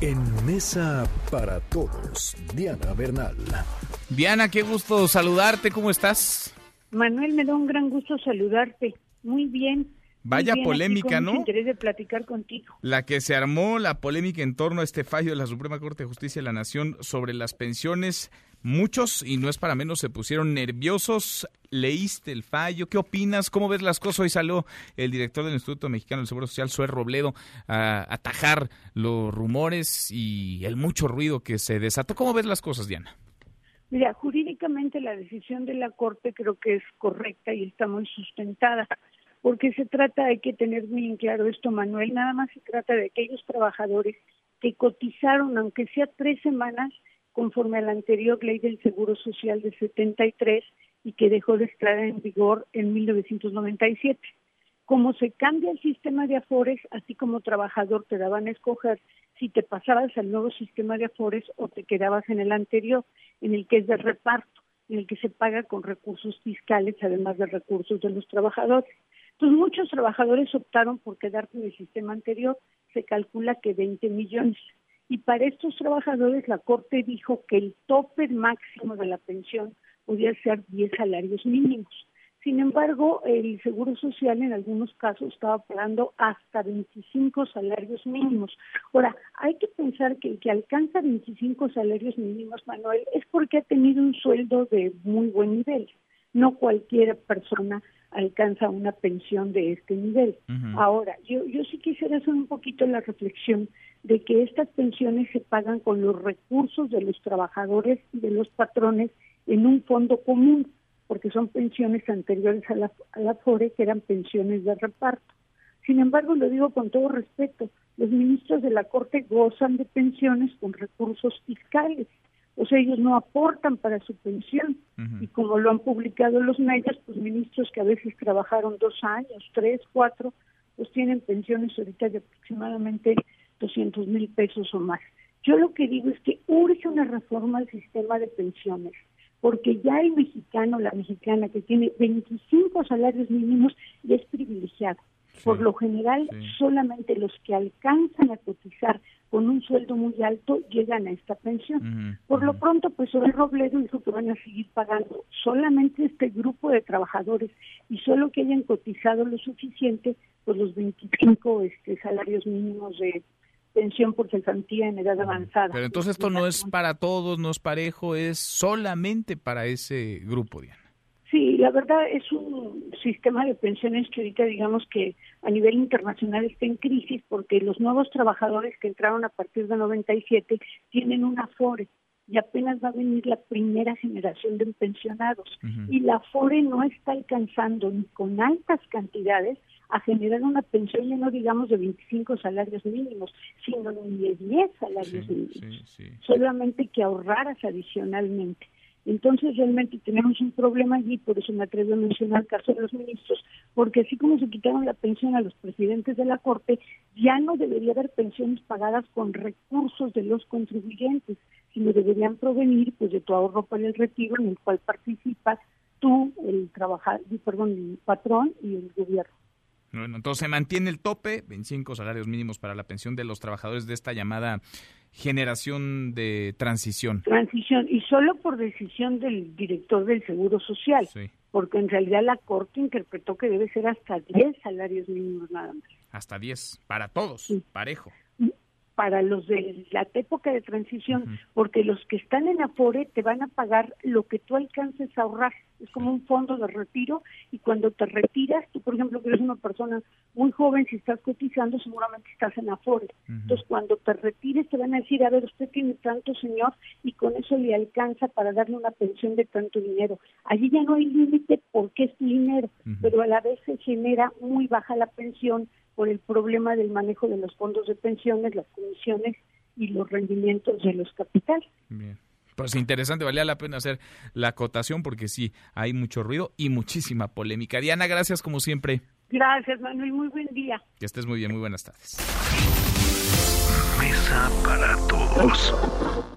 En Mesa para Todos, Diana Bernal. Diana, qué gusto saludarte, ¿cómo estás? Manuel, me da un gran gusto saludarte. Muy bien. Vaya Muy bien, polémica, ¿no? interés de platicar contigo. La que se armó la polémica en torno a este fallo de la Suprema Corte de Justicia de la Nación sobre las pensiones. Muchos, y no es para menos, se pusieron nerviosos. ¿Leíste el fallo? ¿Qué opinas? ¿Cómo ves las cosas? Hoy salió el director del Instituto Mexicano del Seguro Social, Suez Robledo, a atajar los rumores y el mucho ruido que se desató. ¿Cómo ves las cosas, Diana? Mira, jurídicamente la decisión de la Corte creo que es correcta y está muy sustentada, porque se trata, hay que tener muy en claro esto, Manuel, nada más se trata de aquellos trabajadores que cotizaron, aunque sea tres semanas, conforme a la anterior ley del Seguro Social de 73 y que dejó de estar en vigor en 1997. Como se cambia el sistema de afores, así como trabajador te daban a escoger si te pasabas al nuevo sistema de afores o te quedabas en el anterior, en el que es de reparto, en el que se paga con recursos fiscales, además de recursos de los trabajadores. Entonces, muchos trabajadores optaron por quedarse en el sistema anterior, se calcula que 20 millones. Y para estos trabajadores la Corte dijo que el tope máximo de la pensión podía ser 10 salarios mínimos. Sin embargo, el Seguro Social en algunos casos estaba pagando hasta 25 salarios mínimos. Ahora, hay que pensar que el que alcanza 25 salarios mínimos, Manuel, es porque ha tenido un sueldo de muy buen nivel. No cualquier persona alcanza una pensión de este nivel. Ahora, yo, yo sí quisiera hacer un poquito la reflexión de que estas pensiones se pagan con los recursos de los trabajadores y de los patrones en un fondo común, porque son pensiones anteriores a la, a la FORE que eran pensiones de reparto. Sin embargo, lo digo con todo respeto, los ministros de la Corte gozan de pensiones con recursos fiscales, o sea, ellos no aportan para su pensión. Y como lo han publicado los medios, pues ministros que a veces trabajaron dos años, tres, cuatro, pues tienen pensiones ahorita de aproximadamente 200 mil pesos o más. Yo lo que digo es que urge una reforma al sistema de pensiones, porque ya el mexicano, la mexicana que tiene 25 salarios mínimos ya es privilegiado. Por lo general, solamente los que alcanzan a cotizar con un sueldo muy alto llegan a esta pensión. Por lo pronto, pues hoy Robledo dijo que van a seguir pagando solamente este grupo de trabajadores y solo que hayan cotizado lo suficiente, pues los 25 este, salarios mínimos de pensión por cesantía en edad avanzada. Pero entonces esto no es para todos, no es parejo, es solamente para ese grupo, Diana. La verdad es un sistema de pensiones que ahorita digamos que a nivel internacional está en crisis porque los nuevos trabajadores que entraron a partir de 97 tienen un afore y apenas va a venir la primera generación de pensionados y la afore no está alcanzando ni con altas cantidades a generar una pensión ya no digamos de 25 salarios mínimos, sino ni de 10 salarios Sí, mínimos sí, sí. solamente que ahorraras adicionalmente. Entonces realmente tenemos un problema allí, por eso me atrevo a mencionar el caso de los ministros, porque así como se quitaron la pensión a los presidentes de la Corte, ya no debería haber pensiones pagadas con recursos de los contribuyentes, sino deberían provenir pues de tu ahorro para el retiro en el cual participas tú, el trabajador, perdón, el patrón y el gobierno. Bueno, entonces se mantiene el tope, 25 salarios mínimos para la pensión de los trabajadores de esta llamada generación de transición. Transición, y solo por decisión del director del Seguro Social. Sí, porque en realidad la Corte interpretó que debe ser hasta 10 salarios mínimos nada más. hasta 10, para todos, Sí. parejo. Para los de la época de transición, porque los que están en Afore te van a pagar lo que tú alcances a ahorrar. Es como un fondo de retiro y cuando te retiras, tú por ejemplo que eres una persona muy joven, si estás cotizando seguramente estás en Afore. Entonces cuando te retires te van a decir, a ver, usted tiene tanto señor y con eso le alcanza para darle una pensión de tanto dinero. Allí ya no hay límite porque es dinero, pero a la vez se genera muy baja la pensión por el problema del manejo de los fondos de pensiones, las comisiones y los rendimientos de los capitales. Bien. Pues interesante, valía la pena hacer la acotación porque sí, hay mucho ruido y muchísima polémica. Diana, gracias como siempre. Gracias, Manuel. Muy buen día. Que estés muy bien, muy buenas tardes. Mesa para todos.